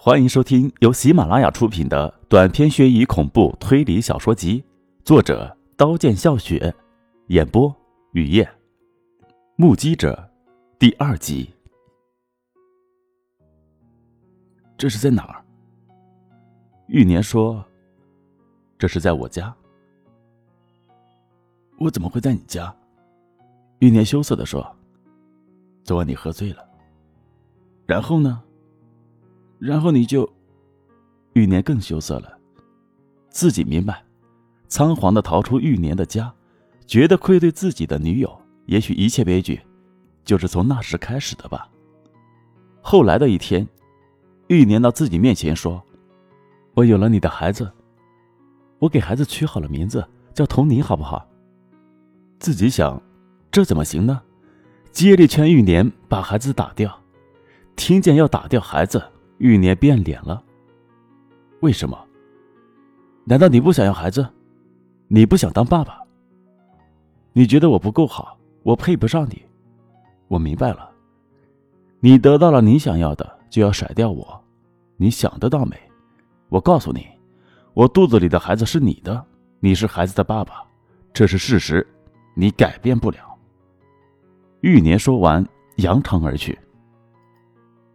欢迎收听由喜马拉雅出品的短篇悬疑恐怖推理小说集，作者刀剑笑雪，演播雨夜，目击者第二集。这是在哪儿？玉年说：“这是在我家。”我怎么会在你家？玉年羞涩的说：“昨晚你喝醉了，然后呢？”然后你就，玉年更羞涩了，自己明白，仓皇的逃出玉年的家，觉得愧对自己的女友，也许一切悲剧，就是从那时开始的吧。后来的一天，玉年到自己面前说：“我有了你的孩子，我给孩子取好了名字，叫童宁，好不好？”自己想，这怎么行呢？接力劝玉年把孩子打掉，听见要打掉孩子。玉年变脸了。为什么？难道你不想要孩子？你不想当爸爸？你觉得我不够好，我配不上你？我明白了。你得到了你想要的，就要甩掉我。你想得到没？我告诉你，我肚子里的孩子是你的，你是孩子的爸爸，这是事实，你改变不了。玉年说完，扬长而去，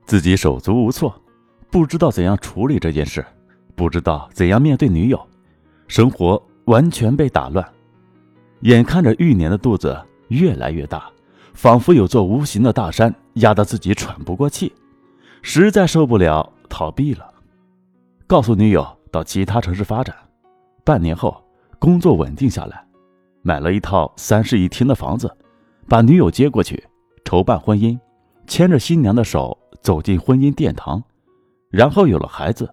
自己手足无措。不知道怎样处理这件事，不知道怎样面对女友，生活完全被打乱。眼看着玉年的肚子越来越大，仿佛有座无形的大山压得自己喘不过气，实在受不了，逃避了，告诉女友到其他城市发展。半年后，工作稳定下来，买了一套三室一厅的房子，把女友接过去，筹办婚姻，牵着新娘的手走进婚姻殿堂。然后有了孩子，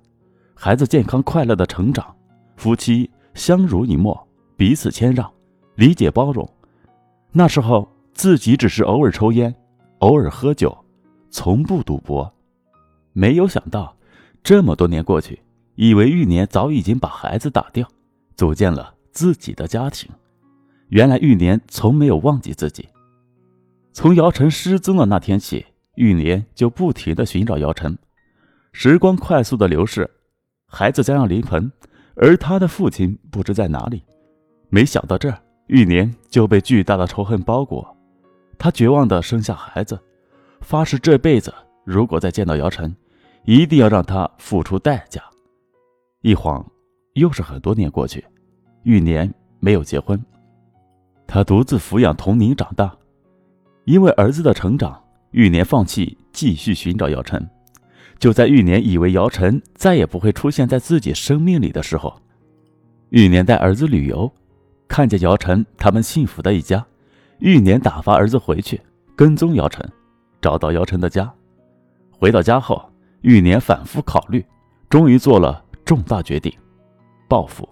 孩子健康快乐的成长，夫妻相濡以沫，彼此谦让，理解包容。那时候自己只是偶尔抽烟，偶尔喝酒，从不赌博。没有想到，这么多年过去，以为玉年早已经把孩子打掉，组建了自己的家庭。原来玉年从没有忘记自己。从姚晨失踪的那天起，玉年就不停的寻找姚晨。时光快速的流逝，孩子将要临盆，而他的父亲不知在哪里。没想到这玉年就被巨大的仇恨包裹，他绝望的生下孩子，发誓这辈子如果再见到姚晨，一定要让他付出代价。一晃又是很多年过去，玉年没有结婚，他独自抚养童宁长大。因为儿子的成长，玉年放弃继续寻找姚晨。就在玉年以为姚晨再也不会出现在自己生命里的时候，玉年带儿子旅游，看见姚晨他们幸福的一家，玉年打发儿子回去跟踪姚晨，找到姚晨的家。回到家后，玉年反复考虑，终于做了重大决定：报复。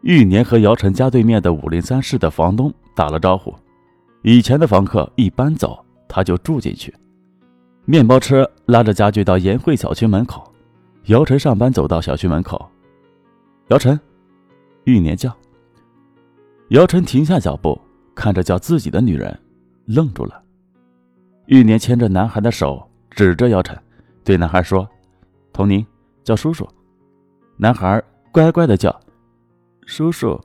玉年和姚晨家对面的五零三室的房东打了招呼，以前的房客一搬走，他就住进去。面包车拉着家具到延汇小区门口，姚晨上班走到小区门口，姚晨，玉年叫。姚晨停下脚步，看着叫自己的女人，愣住了。玉年牵着男孩的手，指着姚晨，对男孩说：“童宁，叫叔叔。”男孩乖乖的叫：“叔叔。”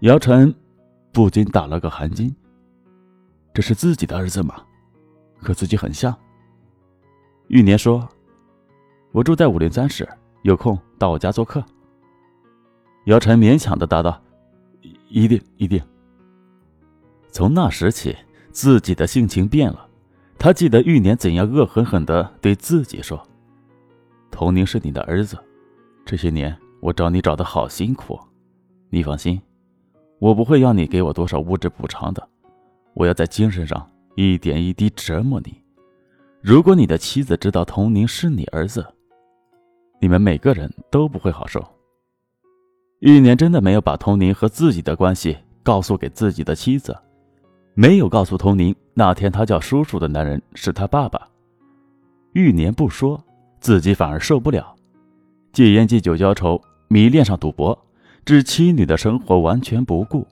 姚晨不禁打了个寒噤，这是自己的儿子吗？和自己很像。玉年说：“我住在五零三室，有空到我家做客。”姚晨勉强的答道：“一定，一定。”从那时起，自己的性情变了。他记得玉年怎样恶狠狠的对自己说：“童宁是你的儿子，这些年我找你找的好辛苦，你放心，我不会要你给我多少物质补偿的，我要在精神上。”一点一滴折磨你。如果你的妻子知道童宁是你儿子，你们每个人都不会好受。玉年真的没有把童宁和自己的关系告诉给自己的妻子，没有告诉童宁那天他叫叔叔的男人是他爸爸。玉年不说，自己反而受不了。戒烟、戒酒、浇愁，迷恋上赌博，置妻女的生活完全不顾。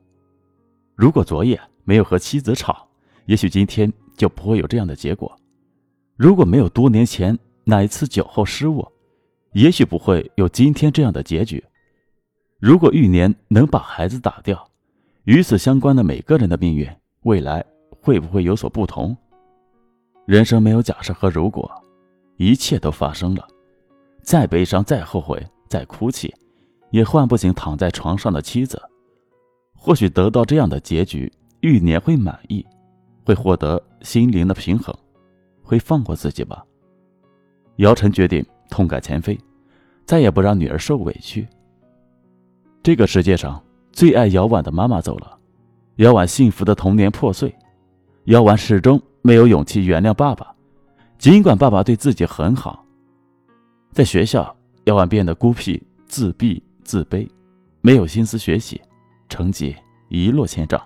如果昨夜没有和妻子吵，也许今天就不会有这样的结果。如果没有多年前那一次酒后失误，也许不会有今天这样的结局。如果玉年能把孩子打掉，与此相关的每个人的命运，未来会不会有所不同？人生没有假设和如果，一切都发生了。再悲伤，再后悔，再哭泣，也唤不醒躺在床上的妻子。或许得到这样的结局，玉年会满意，会获得心灵的平衡，会放过自己吧。姚晨决定痛改前非，再也不让女儿受委屈。这个世界上最爱姚婉的妈妈走了，姚婉幸福的童年破碎，姚婉始终没有勇气原谅爸爸，尽管爸爸对自己很好。在学校，姚婉变得孤僻、自闭、自卑，没有心思学习，成绩一落千丈。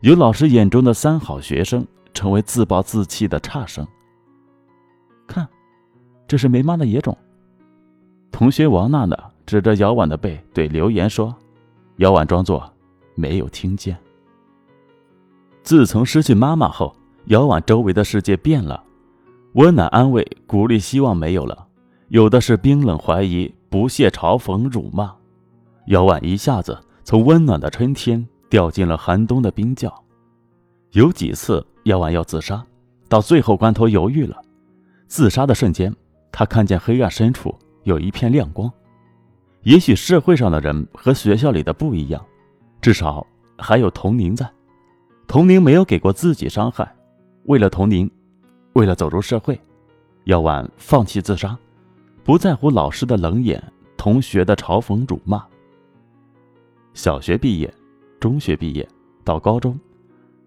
由老师眼中的三好学生，成为自暴自弃的差生。看，这是没妈的野种。同学王娜娜指着姚婉的背对刘岩说：“姚婉装作没有听见。”自从失去妈妈后，姚婉周围的世界变了，温暖、安慰、鼓励、希望没有了。有的是冰冷怀疑、不屑嘲讽、辱骂，姚婉一下子从温暖的春天掉进了寒冬的冰窖。有几次，姚婉要自杀，到最后关头犹豫了。自杀的瞬间，他看见黑暗深处有一片亮光。也许社会上的人和学校里的不一样，至少还有童宁在。童宁没有给过自己伤害，为了童宁，为了走入社会，姚婉放弃自杀。不在乎老师的冷眼，同学的嘲讽辱骂。小学毕业，中学毕业，到高中，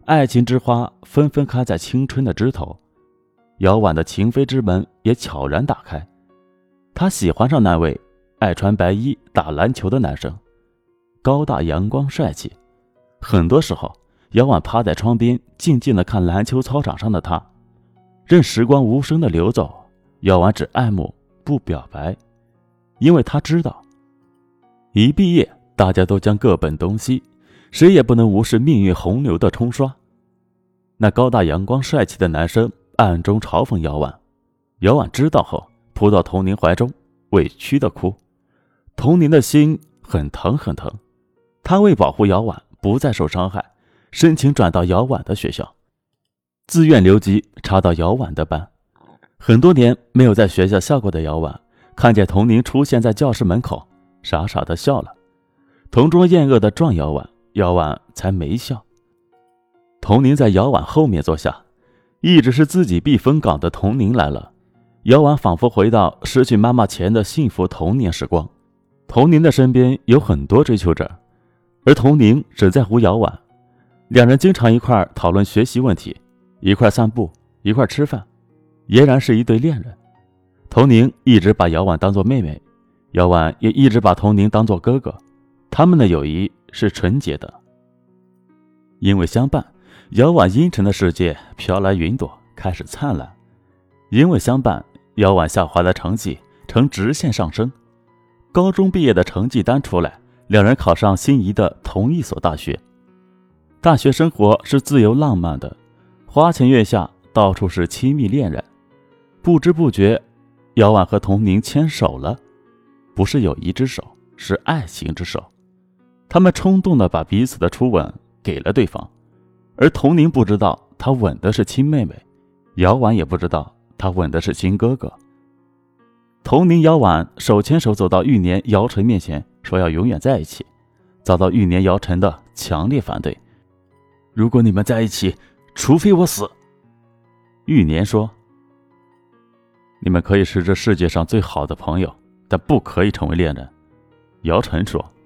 爱情之花纷纷开在青春的枝头，姚婉的情非之门也悄然打开。她喜欢上那位爱穿白衣打篮球的男生，高大阳光帅气。很多时候，姚婉趴在窗边，静静的看篮球操场上的他，任时光无声的流走。姚婉只爱慕。不表白，因为她知道，一毕业大家都将各奔东西，谁也不能无视命运洪流的冲刷。那高大阳光帅气的男生暗中嘲讽姚婉，姚婉知道后扑到童宁怀中，委屈的哭。童宁的心很疼很疼，他为保护姚婉不再受伤害，申请转到姚婉的学校，自愿留级插到姚婉的班。很多年没有在学校笑过的姚婉，看见童宁出现在教室门口，傻傻的笑了。同桌厌恶的撞姚婉，姚婉才没笑。童宁在姚婉后面坐下，一直是自己避风港的童宁来了。姚婉仿佛回到失去妈妈前的幸福童年时光。童宁的身边有很多追求者，而童宁只在乎姚婉。两人经常一块讨论学习问题，一块散步，一块吃饭。俨然是一对恋人，童宁一直把姚婉当做妹妹，姚婉也一直把童宁当做哥哥，他们的友谊是纯洁的。因为相伴，姚婉阴沉的世界飘来云朵，开始灿烂；因为相伴，姚婉下滑的成绩呈直线上升。高中毕业的成绩单出来，两人考上心仪的同一所大学。大学生活是自由浪漫的，花前月下，到处是亲密恋人。不知不觉，姚婉和童宁牵手了，不是友谊之手，是爱情之手。他们冲动的把彼此的初吻给了对方，而童宁不知道他吻的是亲妹妹，姚婉也不知道他吻的是亲哥哥。童宁、姚婉手牵手走到玉年、姚晨面前，说要永远在一起，遭到玉年、姚晨的强烈反对。如果你们在一起，除非我死。玉年说。你们可以是这世界上最好的朋友，但不可以成为恋人。”姚晨说。“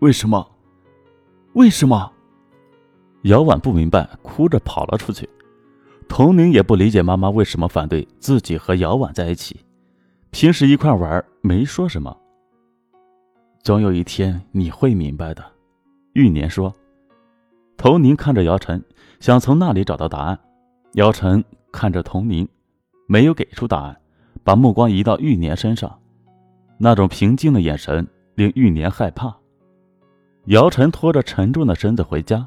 为什么？为什么？”姚婉不明白，哭着跑了出去。童宁也不理解妈妈为什么反对自己和姚婉在一起。平时一块玩，没说什么。总有一天你会明白的，玉年说。童宁看着姚晨，想从那里找到答案。姚晨看着童宁。没有给出答案，把目光移到玉年身上，那种平静的眼神令玉年害怕。姚晨拖着沉重的身子回家，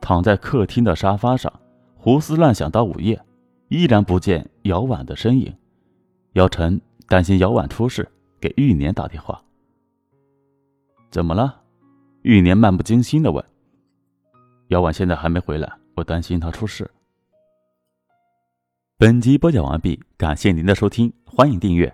躺在客厅的沙发上，胡思乱想到午夜，依然不见姚婉的身影。姚晨担心姚婉出事，给玉年打电话。怎么了？玉年漫不经心的问。姚婉现在还没回来，我担心她出事。本集播讲完毕，感谢您的收听，欢迎订阅。